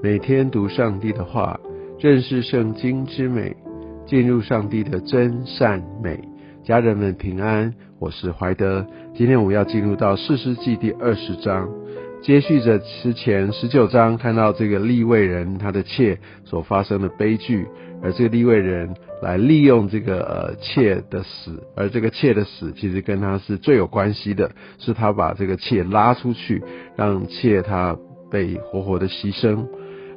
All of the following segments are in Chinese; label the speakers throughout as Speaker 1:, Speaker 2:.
Speaker 1: 每天读上帝的话，认识圣经之美，进入上帝的真善美。家人们平安，我是怀德。今天我们要进入到四世纪第二十章，接续着之前十九章，看到这个立位人他的妾所发生的悲剧，而这个立位人来利用这个呃妾的死，而这个妾的死其实跟他是最有关系的，是他把这个妾拉出去，让妾他被活活的牺牲。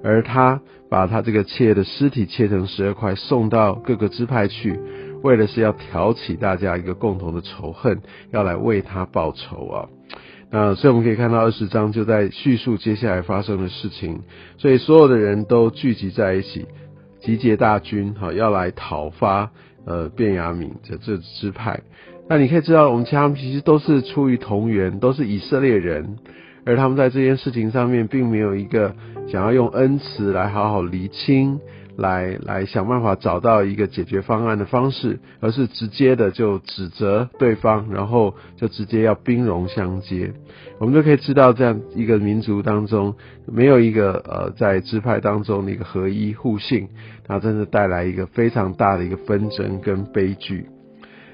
Speaker 1: 而他把他这个妾的尸体切成十二块，送到各个支派去，为的是要挑起大家一个共同的仇恨，要来为他报仇啊。那所以我们可以看到二十章就在叙述接下来发生的事情，所以所有的人都聚集在一起，集结大军，好要来讨伐呃便雅悯的这支派。那你可以知道，我们其他们其实都是出于同源，都是以色列人。而他们在这件事情上面，并没有一个想要用恩慈来好好厘清，来来想办法找到一个解决方案的方式，而是直接的就指责对方，然后就直接要兵戎相接。我们就可以知道，这样一个民族当中，没有一个呃在支派当中的一个合一互信，那真的带来一个非常大的一个纷争跟悲剧。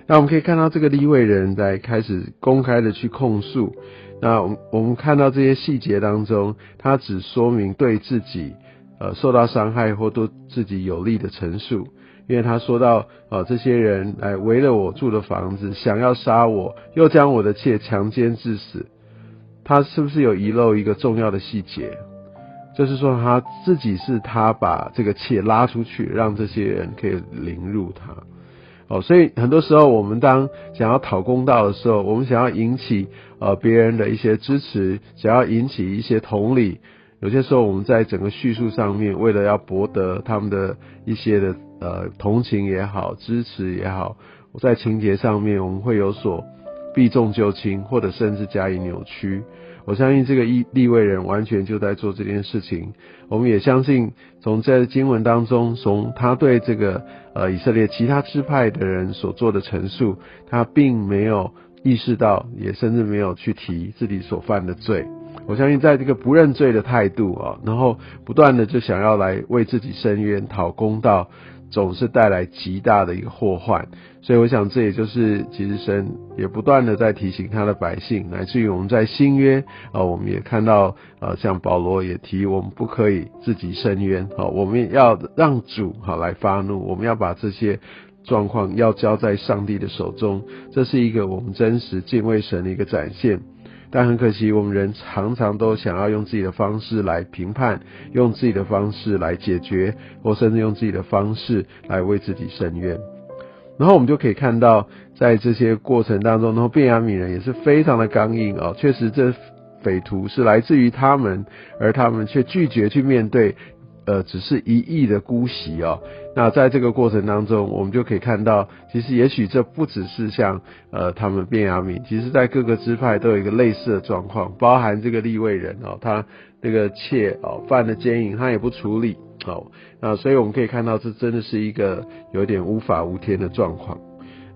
Speaker 1: 那我们可以看到，这个立位人在开始公开的去控诉。那我我们看到这些细节当中，他只说明对自己呃受到伤害或对自己有利的陈述，因为他说到呃这些人来围了我住的房子，想要杀我，又将我的妾强奸致死，他是不是有遗漏一个重要的细节？就是说他自己是他把这个妾拉出去，让这些人可以凌辱他。哦，所以很多时候我们当想要讨公道的时候，我们想要引起呃别人的一些支持，想要引起一些同理，有些时候我们在整个叙述上面，为了要博得他们的一些的呃同情也好，支持也好，在情节上面我们会有所避重就轻，或者甚至加以扭曲。我相信这个立立位人完全就在做这件事情。我们也相信，从这经文当中，从他对这个呃以色列其他支派的人所做的陈述，他并没有意识到，也甚至没有去提自己所犯的罪。我相信，在这个不认罪的态度啊，然后不断的就想要来为自己伸冤讨公道。总是带来极大的一个祸患，所以我想这也就是其实神也不断的在提醒他的百姓，乃至于我们在新约啊，我们也看到呃，像保罗也提我们不可以自己伸冤啊，我们要让主哈来发怒，我们要把这些状况要交在上帝的手中，这是一个我们真实敬畏神的一个展现。但很可惜，我们人常常都想要用自己的方式来评判，用自己的方式来解决，或甚至用自己的方式来为自己伸冤。然后我们就可以看到，在这些过程当中，然后便雅悯人也是非常的刚硬啊。确实，这匪徒是来自于他们，而他们却拒绝去面对。呃，只是一意的姑息哦。那在这个过程当中，我们就可以看到，其实也许这不只是像呃他们变雅悯，其实在各个支派都有一个类似的状况，包含这个立位人哦，他那个妾哦犯了奸淫，他也不处理哦。那所以我们可以看到，这真的是一个有点无法无天的状况。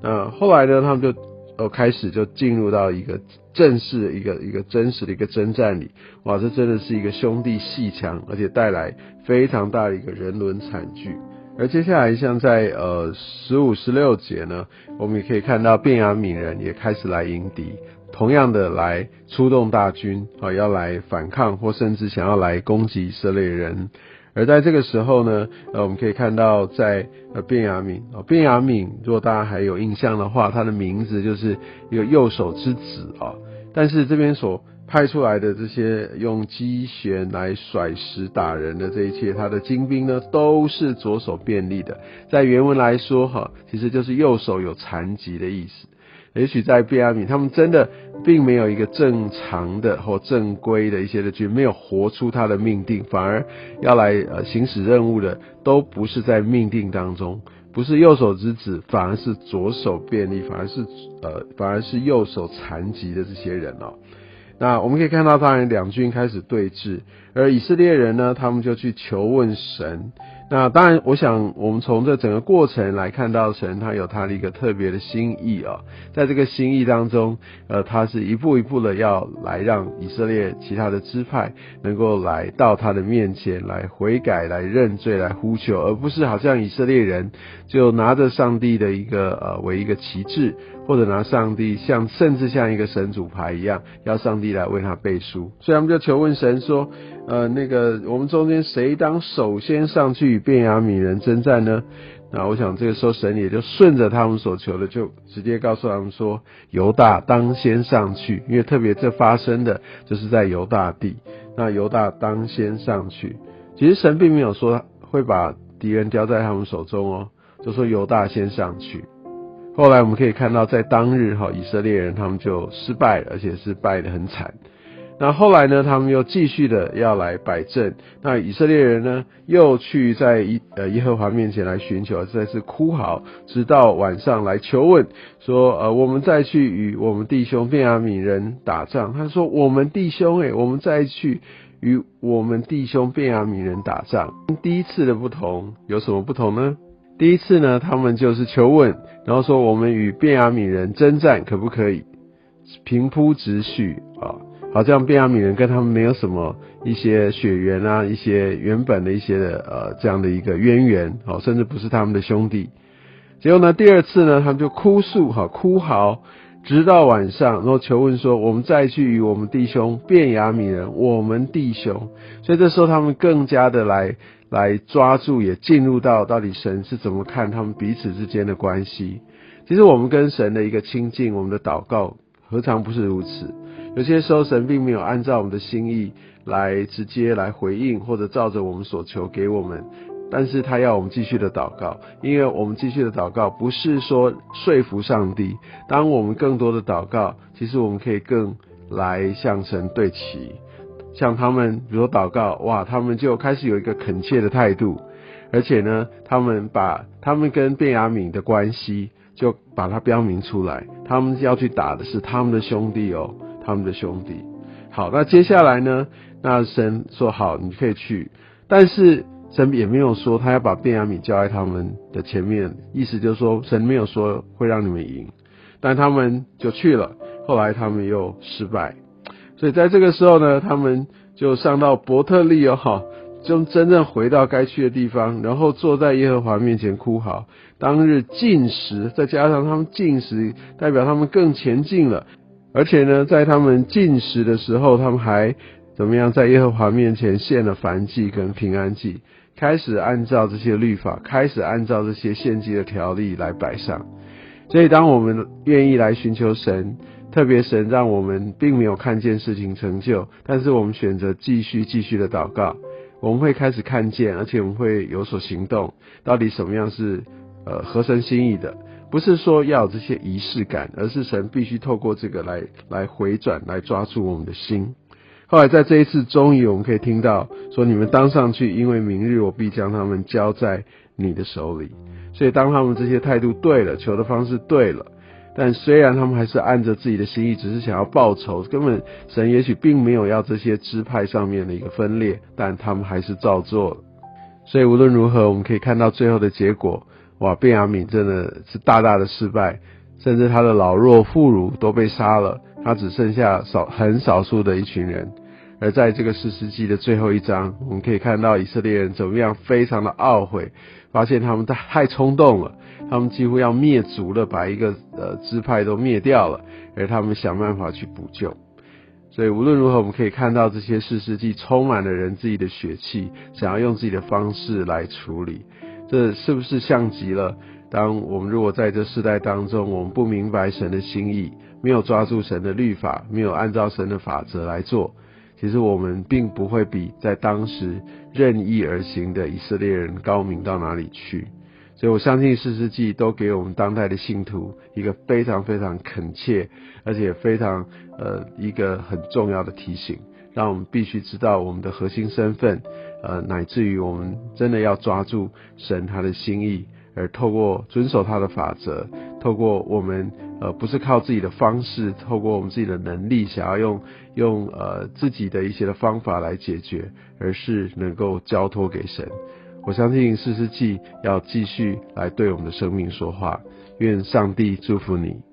Speaker 1: 那后来呢，他们就。都开始就进入到一个正式的一个一个真实的一个征战里，哇，这真的是一个兄弟戏强，而且带来非常大的一个人伦惨剧。而接下来像在呃十五十六节呢，我们也可以看到便雅悯人也开始来迎敌，同样的来出动大军啊，要来反抗或甚至想要来攻击以色列人。而在这个时候呢，呃，我们可以看到，在呃卞雅敏啊，卞雅敏，如果大家还有印象的话，他的名字就是一个右手之子啊。但是这边所派出来的这些用机弦来甩石打人的这一切，他的精兵呢，都是左手便利的。在原文来说，哈，其实就是右手有残疾的意思。也许在贝亚米，他们真的并没有一个正常的或正规的一些的军，没有活出他的命定，反而要来呃行使任务的，都不是在命定当中，不是右手之子，反而是左手便利，反而是呃反而是右手残疾的这些人哦。那我们可以看到，当然两军开始对峙，而以色列人呢，他们就去求问神。那当然，我想我们从这整个过程来看到神他有他的一个特别的心意啊，在这个心意当中，呃，他是一步一步的要来让以色列其他的支派能够来到他的面前来悔改、来认罪、来呼求，而不是好像以色列人就拿着上帝的一个呃为一个旗帜，或者拿上帝像甚至像一个神主牌一样，要上帝来为他背书。所以，我们就求问神说。呃，那个我们中间谁当首先上去与便雅悯人征战呢？那我想这个时候神也就顺着他们所求的，就直接告诉他们说，犹大当先上去，因为特别这发生的就是在犹大地，那犹大当先上去。其实神并没有说会把敌人叼在他们手中哦，就说犹大先上去。后来我们可以看到，在当日哈，以色列人他们就失败了，而且是败得很惨。那后来呢？他们又继续的要来摆阵。那以色列人呢，又去在耶呃耶和华面前来寻求，再次哭嚎，直到晚上来求问，说呃我们再去与我们弟兄便雅悯人打仗。他说我们弟兄诶，我们再去与我们弟兄便雅悯人打仗。第一次的不同有什么不同呢？第一次呢，他们就是求问，然后说我们与便雅悯人征战可不可以？平铺直叙。好像便雅米人跟他们没有什么一些血缘啊，一些原本的一些的呃这样的一个渊源，好，甚至不是他们的兄弟。结果呢，第二次呢，他们就哭诉，哈，哭嚎，直到晚上，然后求问说，我们再去与我们弟兄便雅米人，我们弟兄。所以这时候他们更加的来来抓住，也进入到到底神是怎么看他们彼此之间的关系。其实我们跟神的一个亲近，我们的祷告，何尝不是如此？有些时候，神并没有按照我们的心意来直接来回应，或者照着我们所求给我们，但是他要我们继续的祷告，因为我们继续的祷告不是说说服上帝。当我们更多的祷告，其实我们可以更来向神对齐，像他们，比如说祷告，哇，他们就开始有一个恳切的态度，而且呢，他们把他们跟便雅悯的关系就把它标明出来，他们要去打的是他们的兄弟哦。他们的兄弟，好，那接下来呢？那神说好，你可以去，但是神也没有说他要把便雅悯交在他们的前面，意思就是说神没有说会让你们赢，但他们就去了，后来他们又失败，所以在这个时候呢，他们就上到伯特利哦，哈，就真正回到该去的地方，然后坐在耶和华面前哭嚎，当日进食，再加上他们进食，代表他们更前进了。而且呢，在他们进食的时候，他们还怎么样？在耶和华面前献了燔祭跟平安祭，开始按照这些律法，开始按照这些献祭的条例来摆上。所以，当我们愿意来寻求神，特别神让我们并没有看见事情成就，但是我们选择继续继续的祷告，我们会开始看见，而且我们会有所行动。到底什么样是呃合神心意的？不是说要有这些仪式感，而是神必须透过这个来来回转，来抓住我们的心。后来在这一次，终于我们可以听到说：“你们当上去，因为明日我必将他们交在你的手里。”所以当他们这些态度对了，求的方式对了，但虽然他们还是按着自己的心意，只是想要报仇，根本神也许并没有要这些支派上面的一个分裂，但他们还是照做了。所以无论如何，我们可以看到最后的结果。哇，卞雅敏真的是大大的失败，甚至他的老弱妇孺都被杀了，他只剩下少很少数的一群人。而在这个四世纪的最后一章，我们可以看到以色列人怎么样非常的懊悔，发现他们太冲动了，他们几乎要灭族了，把一个呃支派都灭掉了，而他们想办法去补救。所以无论如何，我们可以看到这些四世纪充满了人自己的血气，想要用自己的方式来处理。这是不是像极了？当我们如果在这世代当中，我们不明白神的心意，没有抓住神的律法，没有按照神的法则来做，其实我们并不会比在当时任意而行的以色列人高明到哪里去。所以我相信四世纪都给我们当代的信徒一个非常非常恳切，而且非常呃一个很重要的提醒。让我们必须知道我们的核心身份，呃，乃至于我们真的要抓住神他的心意，而透过遵守他的法则，透过我们呃不是靠自己的方式，透过我们自己的能力，想要用用呃自己的一些的方法来解决，而是能够交托给神。我相信四世纪要继续来对我们的生命说话。愿上帝祝福你。